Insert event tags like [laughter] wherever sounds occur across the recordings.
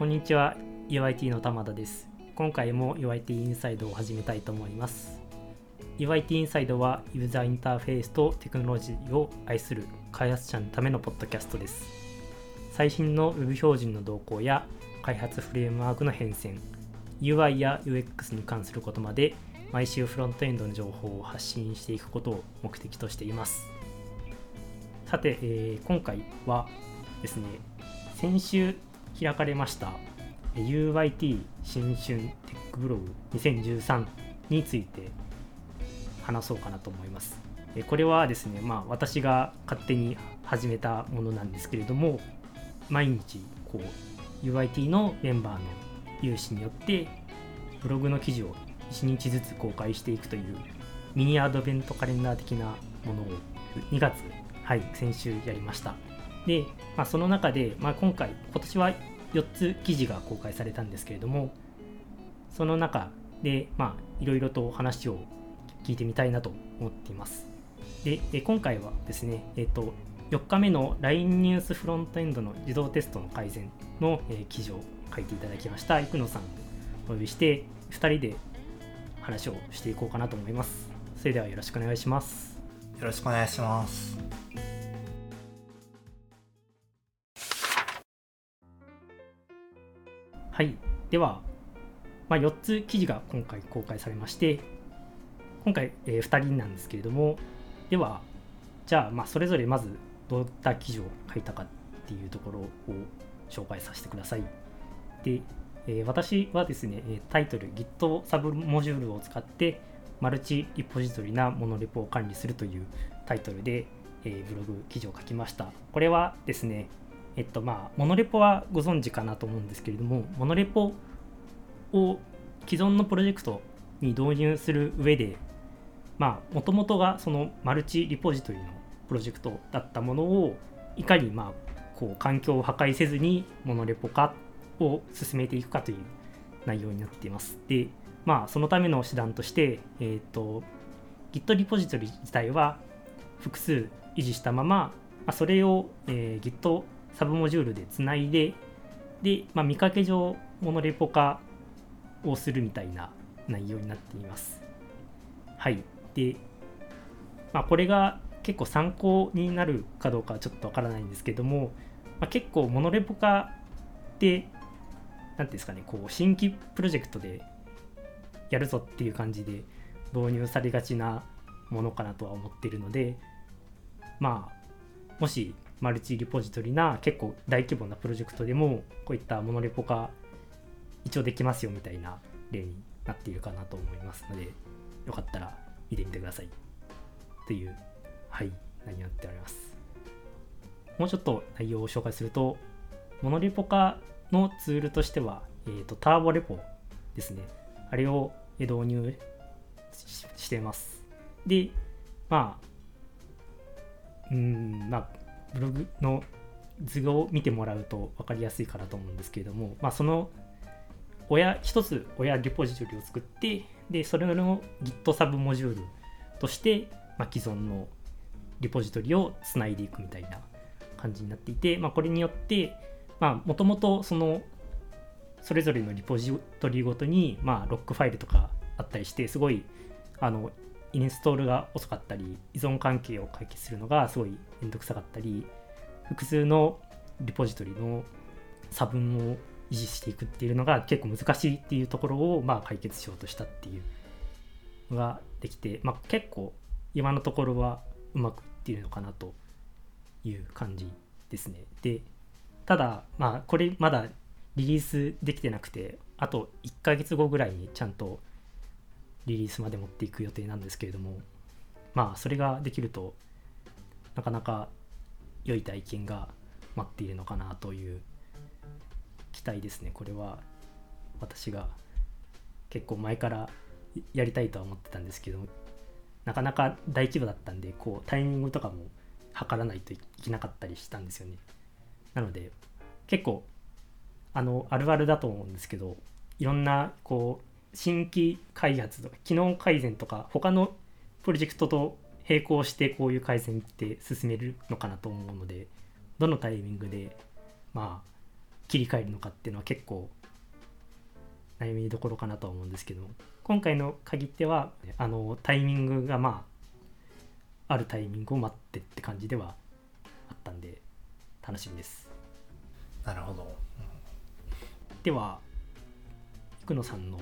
こんにちは。UIT の玉田です。今回も UIT インサイドを始めたいと思います。UIT インサイドはユーザーインターフェースとテクノロジーを愛する開発者のためのポッドキャストです。最新の Web 標準の動向や開発フレームワークの変遷 UI や UX に関することまで毎週フロントエンドの情報を発信していくことを目的としています。さて、えー、今回はですね先週開かれました UYT 新春テックブログ2013について話そうかなと思います。これはですね、まあ、私が勝手に始めたものなんですけれども毎日こう UIT のメンバーの有志によってブログの記事を1日ずつ公開していくというミニアドベントカレンダー的なものを2月、はい、先週やりました。で、まあ、その中で、まあ、今回今年は4つ記事が公開されたんですけれどもその中でまあいろいろと話を聞いてみたいなと思っています。で今回はですねえっ、と4日目の LINE ニュースフロントエンドの自動テストの改善の、え記事を書いていただきました。生野さんをお呼びして2人で話をしていこうかなと思います。それではよろしくお願いします。よろしくお願いします。はい。では、まあ、4つ記事が今回公開されまして、今回、えー、2人なんですけれども、では、じゃあ、まあ、それぞれまずどういった記事を書いたかっていうところを紹介させてください。で、えー、私はですね、タイトル Git サブモジュールを使ってマルチリポジトリなモノレポを管理するというタイトルで、えー、ブログ記事を書きました。これはですね、えっとまあ、モノレポはご存知かなと思うんですけれども、モノレポを既存のプロジェクトに導入する上で、まあ、もともとがそのマルチリポジトリのプロジェクトだったものを、いかにまあ、こう環境を破壊せずにモノレポ化を進めていくかという内容になっています。で、まあ、そのための手段として、えっ、ー、と、Git リポジトリ自体は複数維持したまま、まあ、それを、えー、Git サブモジュールでつないで、で、まあ、見かけ上、モノレポ化をするみたいな内容になっています。はい。で、まあ、これが結構参考になるかどうかはちょっとわからないんですけども、まあ、結構モノレポ化って、何ていうんですかね、こう、新規プロジェクトでやるぞっていう感じで導入されがちなものかなとは思っているので、まあ、もしマルチリポジトリな結構大規模なプロジェクトでもこういったモノレポ化一応できますよみたいな例になっているかなと思いますのでよかったら見てみてください。というはい内容になっております。もうちょっと内容を紹介するとモノレポ化のツールとしては、えーと、ターボレポですね。あれを導入してます。で、まあ、うん、まあ、ブログの図を見てもらうと分かりやすいかなと思うんですけれども、まあ、その親一つ親リポジトリを作ってでそれの Git サブモジュールとして、まあ、既存のリポジトリをつないでいくみたいな感じになっていて、まあ、これによってもともとそのそれぞれのリポジトリごとに、まあ、ロックファイルとかあったりしてすごいあのインストールが遅かったり依存関係を解決するのがすごいめんどくさかったり複数のリポジトリの差分を維持していくっていうのが結構難しいっていうところをまあ解決しようとしたっていうのができて、まあ、結構今のところはうまくいっているのかなという感じですね。でただまあこれまだリリースできてなくてあと1ヶ月後ぐらいにちゃんとリリースまで持っていく予定なんですけれどもまあそれができるとなかなか良い体験が待っているのかなという期待ですね。これは私が結構前からやりたいとは思ってたんですけどなかなか大規模だったんでこうタイミングとかも測らないといけなかったりしたんですよね。なので結構あのあるあるだと思うんですけどいろんなこう新規開発とか機能改善とか他のプロジェクトと並行してこういう改善って進めるのかなと思うのでどのタイミングでまあ切り替えるのかっていうのは結構悩みどころかなとは思うんですけど今回の限ってはあのタイミングがまああるタイミングを待ってって感じではあったんで楽しみですなるほど。では生野さんの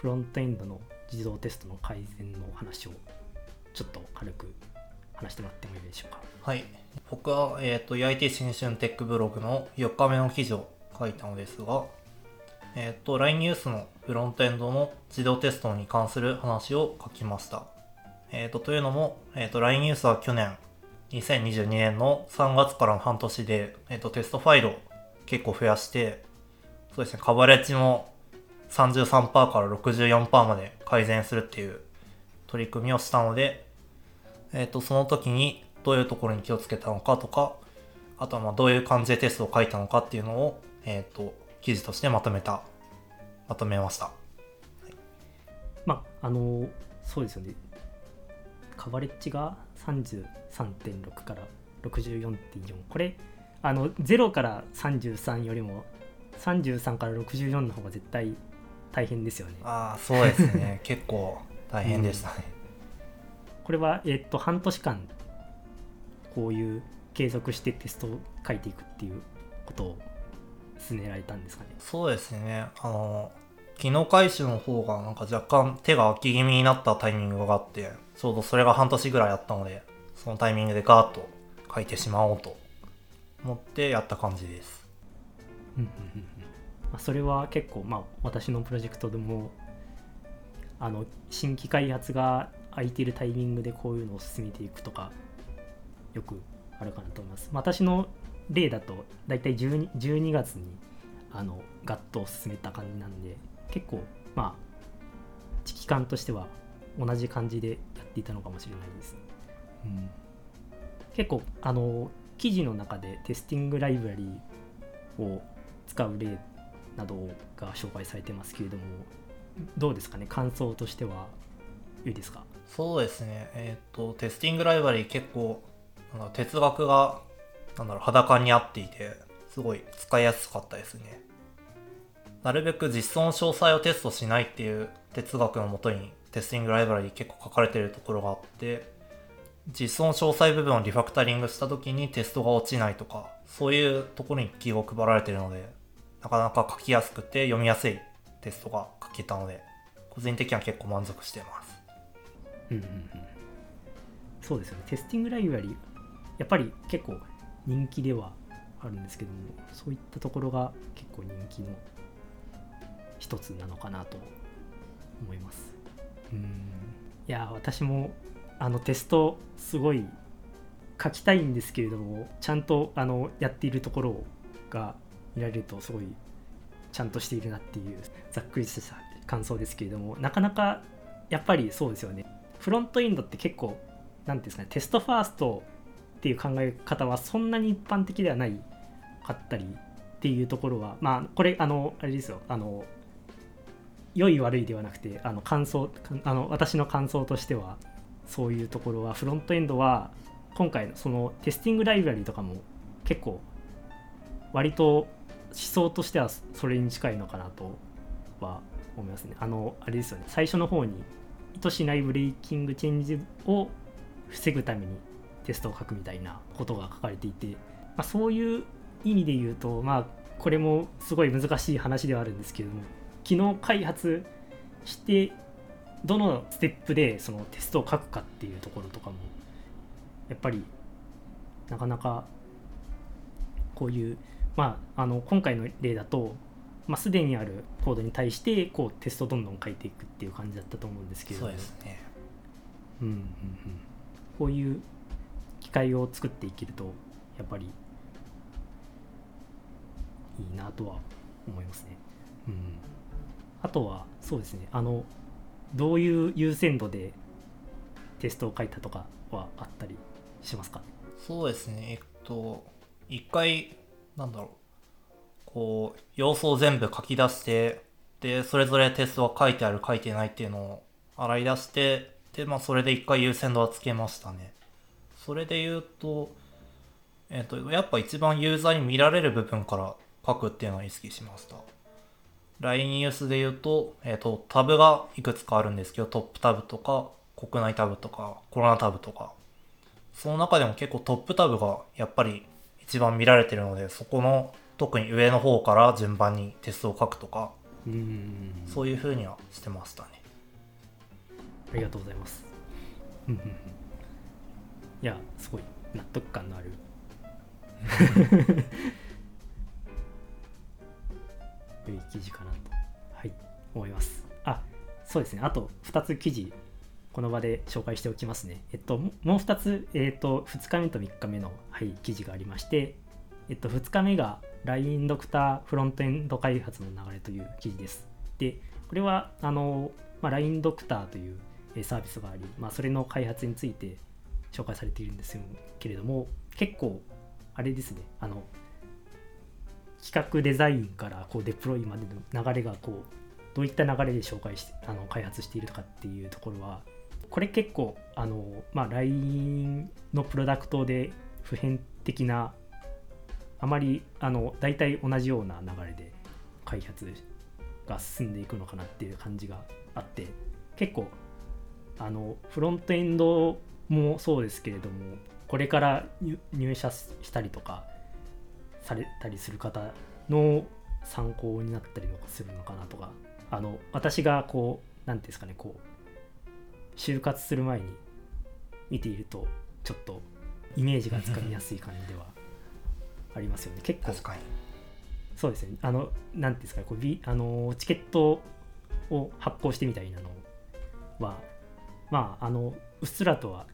フロントエンドの自動テストの改善の話をちょっと軽く話してもらってもいいでしょうか？はい。僕は、えっ、と、EIT 新春テックブログの4日目の記事を書いたのですが、えっ、と、LINE ニュースのフロントエンドの自動テストに関する話を書きました。えっ、と、というのも、えっ、と、LINE ニュースは去年、2022年の3月からの半年で、えっ、と、テストファイルを結構増やして、そうですね、カバレッジも33%から64%まで改善するっていう取り組みをしたので、えっ、と、その時にどういうところに気をつけたのかとか、あとはまあどういう感じでテストを書いたのかっていうのを、えっ、と、記事としてまとめた、まとめました。まああのそうですよね。カバレッジが33.6から64.4これあの0から33よりも33から64の方が絶対大変ですよねああ、そうですね。[laughs] 結構大変でしたね。これはえっと半年間こういう継続してテストを書いていくっていうことを進められたんですかねそうですね。あの、機能回収の方がなんか若干手が空き気味になったタイミングがあって、ちょうどそれが半年ぐらいあったので、そのタイミングでガーッと書いてしまおうと思ってやった感じです。まあそれは結構まあ私のプロジェクトでもあの新規開発が空いているタイミングでこういうのを進めていくとかよくあるかなと思います。私の例だと大体 12, 12月にあのガッと進めた感じなんで結構まあ期間としては同じ感じでやっていたのかもしれないです、うん、結構あの記事の中でテスティングライブラリーを使う例などが紹介されてますけれどもどうですかね？感想としてはいいですか？そうですね。えっ、と、テスティングライブラリ結構、なん哲学が、なんだろう、裸に合っていて、すごい使いやすかったですね。なるべく実装の詳細をテストしないっていう哲学のもとにテスティングライブラリ結構書かれてるところがあって、実装の詳細部分をリファクタリングした時にテストが落ちないとか、そういうところに気を配られてるので、なかなか書きやすくて読みやすいテストが書けたので、個人的には結構満足してます。うんうんうん。そうですよね。テスティングライブラリやっぱり結構人気ではあるんですけどもそういったところが結構人気の一つなのかなと思います。うん。いや私もあのテストすごい書きたいんですけれどもちゃんとあのやっているところが見られるとすごいちゃんとしているなっていうざっくりとした感想ですけれどもなかなかやっぱりそうですよね。フロントエンドって結構何ていうんですかねテストファーストっていう考え方はそんなに一般的ではないかったりっていうところはまあこれあのあれですよ。あの良い悪いではなくてあの感想あの私の感想としてはそういうところはフロントエンドは今回のそのテスティングライブラリとかも結構割と想としてはそれに近いのかなとは思いますね。あのあれですよね最初の方に意図しないブレイキングチェンジを防ぐためにテストを書くみたいなことが書かれていて、まあ、そういう意味で言うとまあこれもすごい難しい話ではあるんですけれども機能開発してどのステップでそのテストを書くかっていうところとかもやっぱりなかなかこういうまああの今回の例だとまあ、すでにあるコードに対してこうテストどんどん書いていくっていう感じだったと思うんですけれどそうですね。うんうんうん、こういう機会を作っていけるとやっぱりいいなとは思いますね。うん、あとはそうですねあのどういう優先度でテストを書いたとかはあったりしますか？そうですね。えっと、一回、なんだろう。こう、要素を全部書き出して、で、それぞれテストが書いてある書いてないっていうのを洗い出して、で、まあ、それで一回優先度はつけましたね。それで言うと、えっと、やっぱ一番ユーザーに見られる部分から書くっていうのは意識しました LINE ニュースで言うと,、えーと、タブがいくつかあるんですけどトップタブとか国内タブとかコロナタブとかその中でも結構トップタブがやっぱり一番見られてるのでそこの特に上の方から順番にテストを書くとかうん。そういうふうにはしてましたね。ありがとうございます。いやすごい納得感のある。[laughs] [laughs] 良い記事かなと。はい。思います。あそうですね。あと2つ記事この場で紹介しておきますね。えっともう2つ、えっと2日目と3日目の、はい、記事がありましてえっと2日目が LINE ドクターフロントエンド開発の流れという記事です。でこれはあの、まあ、LINE ドクターというサービスがあり、まあ、それの開発について紹介されているんですけれども結構あれですねあの企画デザインからこうデプロイまでの流れがこうどういった流れで紹介してあの開発しているかっていうところはこれ結構あの、まあ、LINE のプロダクトで普遍的なあまりあの大体同じような流れで開発が進んでいくのかなっていう感じがあって結構あのフロントエンドもそうですけれどもこれから入社したりとかされたりする方の参考になったりとかするのかなとかあの私がこう何ていうんですかねこう就活する前に見ているとちょっとイメージがつかみやすい感じではありますよね。結構そうですね。あの何ていうんですかね。こう、あのチケットを発行してみたいなのはまああのうっすらとは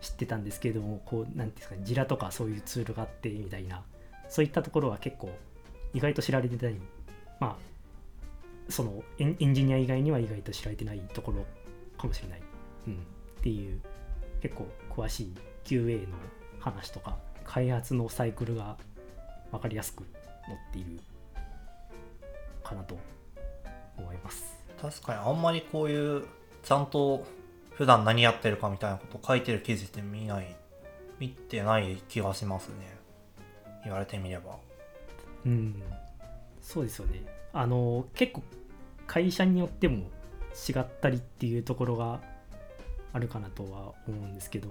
知ってたんですけれどもこう何ていうんですかね。ジラとかそういうツールがあってみたいなそういったところは結構意外と知られてない。まあそのエンエンジニア以外には意外と知られてないところかもしれない、うん、っていう結構詳しい QA の話とか開発のサイクルが分かりやすく載っているかなと思います。確かにあんまりこういうちゃんと普段何やってるかみたいなこと書いてる記事って見ない見てない気がしますね。言われてみれば。うん、そうですよね。あの結構会社によっても違ったりっていうところがあるかなとは思うんですけど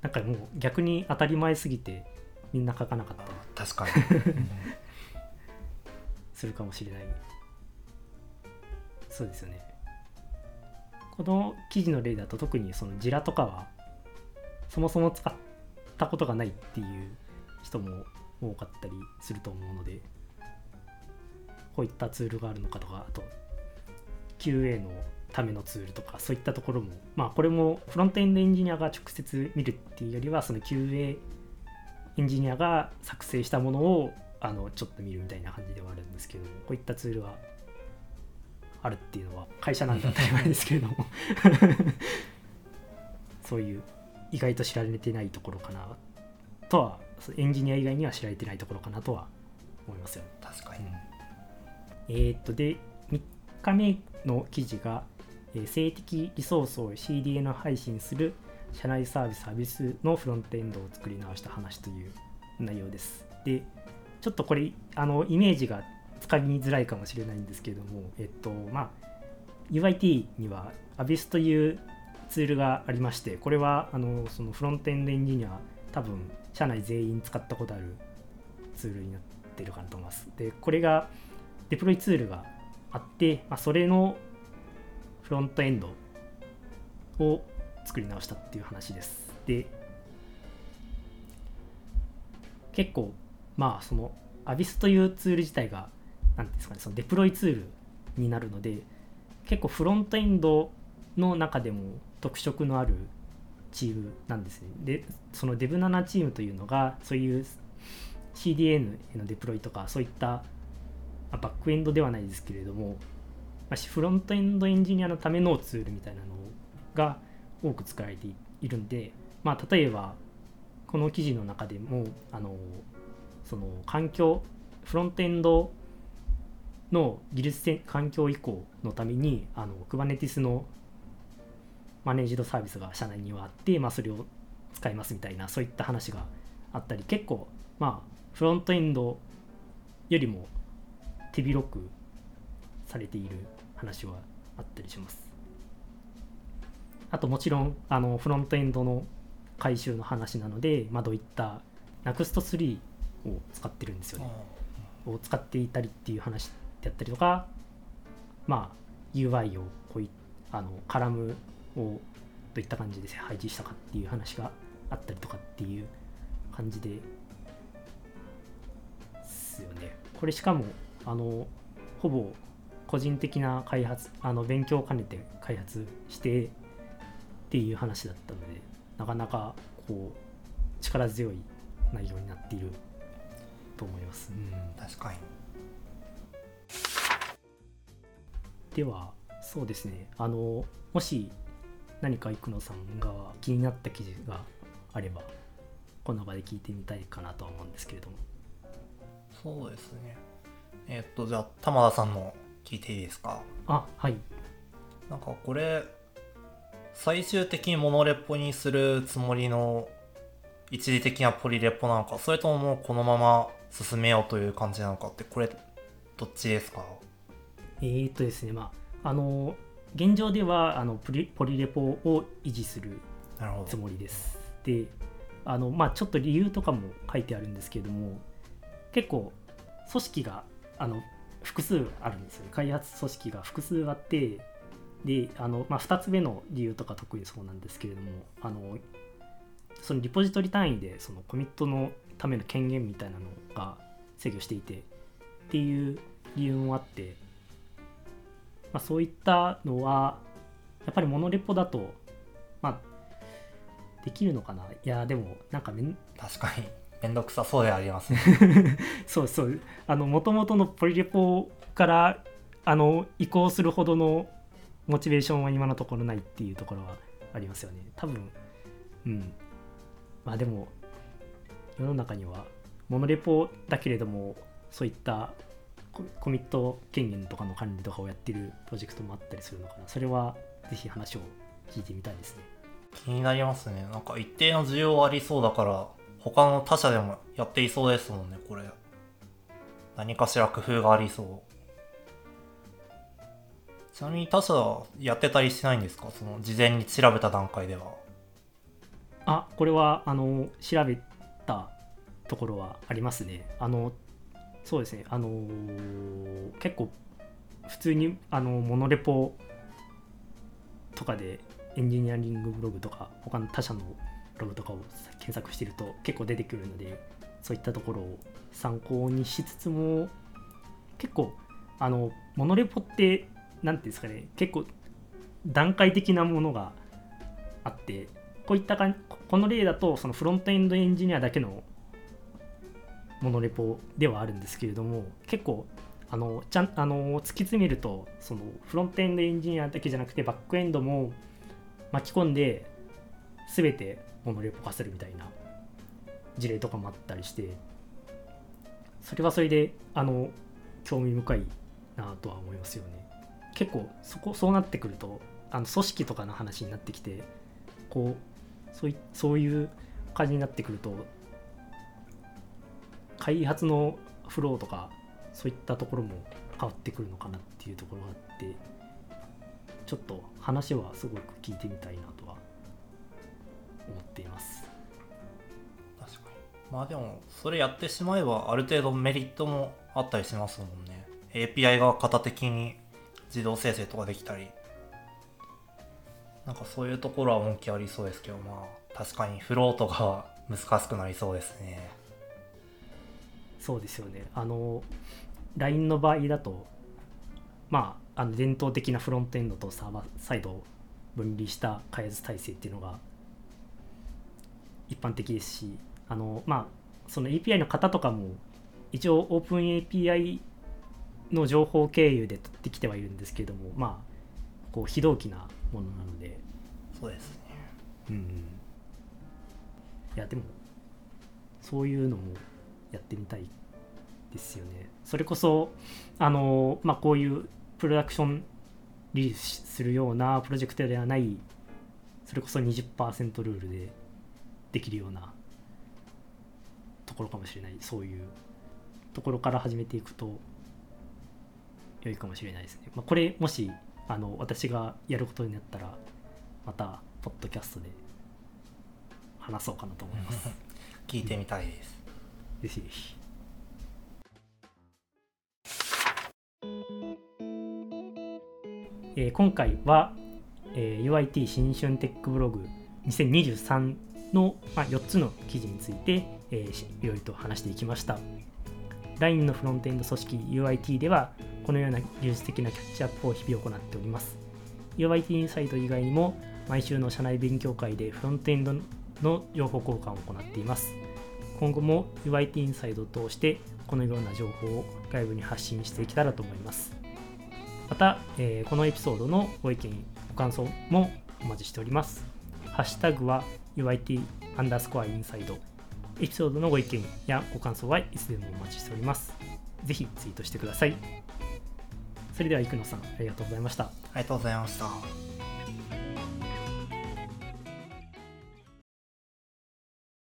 なんかもう逆に当たり前すぎてみんな書かなかったり確かに。[laughs] するかもしれない。そうですよね。この記事の例だと特にそのジラとかはそもそも使ったことがないっていう人も多かったりすると思うのでこういったツールがあるのかとかあと QA のためのツールとかそういったところもまあこれもフロントエンドエンジニアが直接見るっていうよりはその QA エンジニアが作成したものをあのちょっと見るみたいな感じではあるんですけどこういったツールはあるっていうのは会社なんで当たり前ですけれども。[laughs] そういう意外と知られてないところかなとはエンジニア以外には知られてないところかなとは思いますよね。確かに。えーっとで3日目の記事が、えー静的リソースを CDN 配信する社内サービスサービスのフロントエンドを作り直した話という内容です。でちょっとこれあのイメージがつかみづらいかもしれないんですけれども、えっとまあ、UIT には Abyss というツールがありましてこれはあのそのフロントエンドエンジニア多分社内全員使ったことあるツールになってるかなと思います。でこれがデプロイツールがあって、まあ、それのフロントエンドを作り直したっていう話です。で、結構、まあ、その Abyss というツール自体が、なんですかね、そのデプロイツールになるので、結構フロントエンドの中でも特色のあるチームなんですね。で、その Dev7 チームというのが、そういう CDN へのデプロイとか、そういったあバックエンドではないですけれども、まあフロントエンドエンジニアのためのツールみたいなのが多く使われているんで、まあ、例えばこの記事の中でもあのその環境フロントエンドの技術環境移行のためにあの Kubernetes のマネージドサービスが社内にはあって、まあ、それを使いますみたいなそういった話があったり結構まあフロントエンドよりも手広くされている話はあったりします。あともちろんあのフロントエンドの回収の話なので、まあ、どういった NUXT3 を使ってるんですよね。を使っていたりっていう話であったりとかまあ UI をこういあのカラムをどういった感じで配置したかっていう話があったりとかっていう感じですよね。これしかもあのほぼ個人的な開発あの勉強を兼ねて開発してっていう話だったのでなかなかこう力強い内容になっていると思います。うん、確かに。ではそうですね。あのもし何か生野さんが気になった記事があればこの場で聞いてみたいかなとは思うんですけれども。そうですねえっとじゃあ玉田さんの聞いていいですか？あはい。なんかこれ最終的にモノレポにするつもりの一時的なポリレポなのかそれとももうこのまま進めようという感じなのかってこれどっちですか？えー、っとですねまああの現状ではあのポリポリレポを維持するつもりです。であのまあちょっと理由とかも書いてあるんですけれども結構組織があの複数あるんですよ。開発組織が複数あってであの、まあ、2つ目の理由とか特にそうなんですけれどもあのそのリポジトリ単位でそのコミットのための権限みたいなのが制御していてっていう理由もあって、まあ、そういったのはやっぱりモノレポだとまあできるのかな。いやでもなんかめん確かに。めんどくさそうでありますね。[laughs] そうそう。あの元々のポリレポからあの移行するほどのモチベーションは今のところないっていうところはありますよね。多分うん。まあでも世の中にはモノレポだけれどもそういったココミット権限とかの管理とかをやってるプロジェクトもあったりするのかな。それはぜひ話を聞いてみたいですね。気になりますね。なんか一定の需要ありそうだから他の他社でもやっていそうですもんねこれ。何かしら工夫がありそう。ちなみに他社はやってたりしないんですか？その事前に調べた段階では。あこれはあの調べたところはありますね。あのそうですね。あの結構普通にあのモノレポとかでエンジニアリングブログとか他の他社のログとかを検索してると結構出てくるのでそういったところを参考にしつつも結構あのモノレポって何ていうんですかね結構段階的なものがあってこういったかこの例だとそのフロントエンドエンジニアだけのモノレポではあるんですけれども結構あのちゃんあの突き詰めるとそのフロントエンドエンジニアだけじゃなくてバックエンドも巻き込んで全てモノレポ化するみたいな事例とかもあったりしてそれはそれであの興味深いなとは思いますよね。結構そこそうなってくるとあの組織とかの話になってきてこうそういそういう感じになってくると開発のフローとかそういったところも変わってくるのかなっていうところがあってちょっと話はすごく聞いてみたいなと思っています。確かに。まあでもそれやってしまえばある程度メリットもあったりしますもんね。API が型的に自動生成とかできたり。なんかそういうところは恩恵ありそうですけどまあ確かにフロートが難しくなりそうですね。そうですよね。あの LINE の場合だとまああの伝統的なフロントエンドとサーバーサイドを分離した開発体制っていうのが一般的ですしあのまあその API の型とかも一応 OpenAPI の情報経由で取ってきてはいるんですけれどもまあこう非同期なものなので。そうですね。うんうん。いやでもそういうのもやってみたいですよね。それこそあのまあこういうプロダクションリリースするようなプロジェクトではないそれこそ20%ルールでできるようなところかもしれないそういうところから始めていくと良いかもしれないですね。まあ、これもしあの私がやることになったらまたポッドキャストで話そうかなと思います。[laughs] 聞いてみたいです。ぜひぜひ。えー今回は、えー UIT 新春テックブログ2023の、まあ、4つの記事について、えーいろいろと話していきました。LINE のフロントエンド組織 UIT ではこのような技術的なキャッチアップを日々行っております。UIT インサイト以外にも毎週の社内勉強会でフロントエンドの情報交換を行っています。今後も UIT インサイドを通してこのような情報を外部に発信していけたらと思います。また、えーこのエピソードのご意見、ご感想もお待ちしております。ハッシュタグは UIT アンダースコアインサイド。エピソードのご意見やご感想はいつでもお待ちしております。ぜひツイートしてください。それでは、生野さん、ありがとうございました。ありがとうございました。